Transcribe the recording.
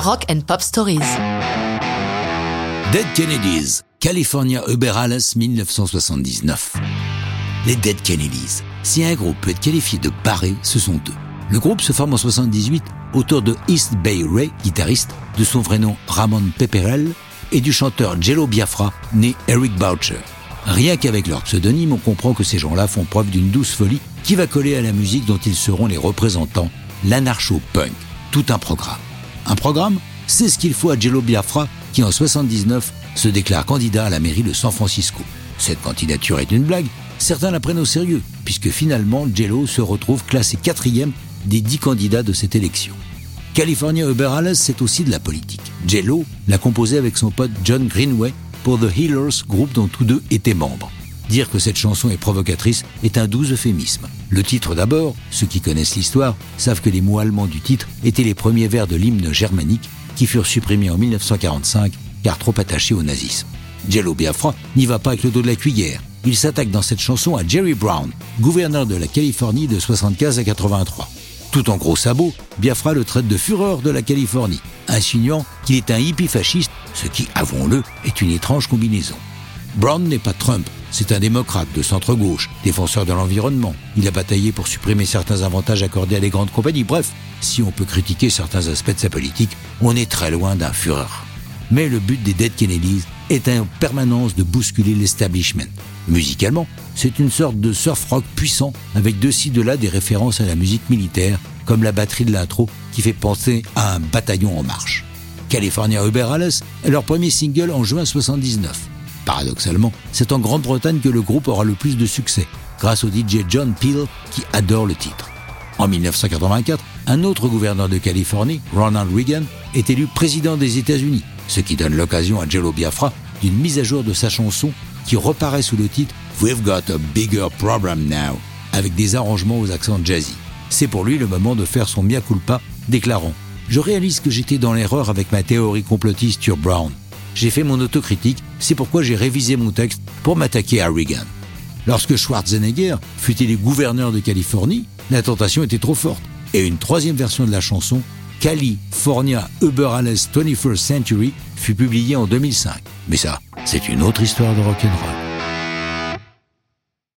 Rock and Pop Stories. Dead Kennedys, California Uberales 1979. Les Dead Kennedys. Si un groupe peut être qualifié de barré, ce sont deux. Le groupe se forme en 78 autour de East Bay Ray, guitariste, de son vrai nom Ramon Pepperell, et du chanteur Jello Biafra, né Eric Boucher. Rien qu'avec leur pseudonyme, on comprend que ces gens-là font preuve d'une douce folie qui va coller à la musique dont ils seront les représentants, l'anarcho-punk. Tout un programme. Un programme, c'est ce qu'il faut à Jello Biafra, qui en 79 se déclare candidat à la mairie de San Francisco. Cette candidature est une blague, certains la prennent au sérieux, puisque finalement Jello se retrouve classé quatrième des dix candidats de cette élection. California Uberales, c'est aussi de la politique. Jello l'a composé avec son pote John Greenway pour The Healers, groupe dont tous deux étaient membres. Dire que cette chanson est provocatrice est un doux euphémisme. Le titre d'abord, ceux qui connaissent l'histoire savent que les mots allemands du titre étaient les premiers vers de l'hymne germanique qui furent supprimés en 1945 car trop attachés au nazisme. Jello Biafra n'y va pas avec le dos de la cuillère. Il s'attaque dans cette chanson à Jerry Brown, gouverneur de la Californie de 75 à 83. Tout en gros sabots, Biafra le traite de fureur de la Californie, insinuant qu'il est un hippie fasciste, ce qui, avouons-le, est une étrange combinaison. Brown n'est pas Trump, c'est un démocrate de centre-gauche, défenseur de l'environnement. Il a bataillé pour supprimer certains avantages accordés à les grandes compagnies. Bref, si on peut critiquer certains aspects de sa politique, on est très loin d'un fureur. Mais le but des Dead Kennedys est en permanence de bousculer l'establishment. Musicalement, c'est une sorte de surf rock puissant avec de ci de là des références à la musique militaire, comme la batterie de l'intro qui fait penser à un bataillon en marche. California Uberales est leur premier single en juin 79. Paradoxalement, c'est en Grande-Bretagne que le groupe aura le plus de succès, grâce au DJ John Peel qui adore le titre. En 1984, un autre gouverneur de Californie, Ronald Reagan, est élu président des États-Unis, ce qui donne l'occasion à Jello Biafra d'une mise à jour de sa chanson qui reparaît sous le titre We've Got a Bigger Problem Now, avec des arrangements aux accents jazzy. C'est pour lui le moment de faire son mea culpa, déclarant Je réalise que j'étais dans l'erreur avec ma théorie complotiste sur Brown j'ai fait mon autocritique, c'est pourquoi j'ai révisé mon texte pour m'attaquer à Reagan. Lorsque Schwarzenegger fut élu gouverneur de Californie, la tentation était trop forte. Et une troisième version de la chanson, California Uberales 21st Century, fut publiée en 2005. Mais ça, c'est une autre histoire de rock'n'roll.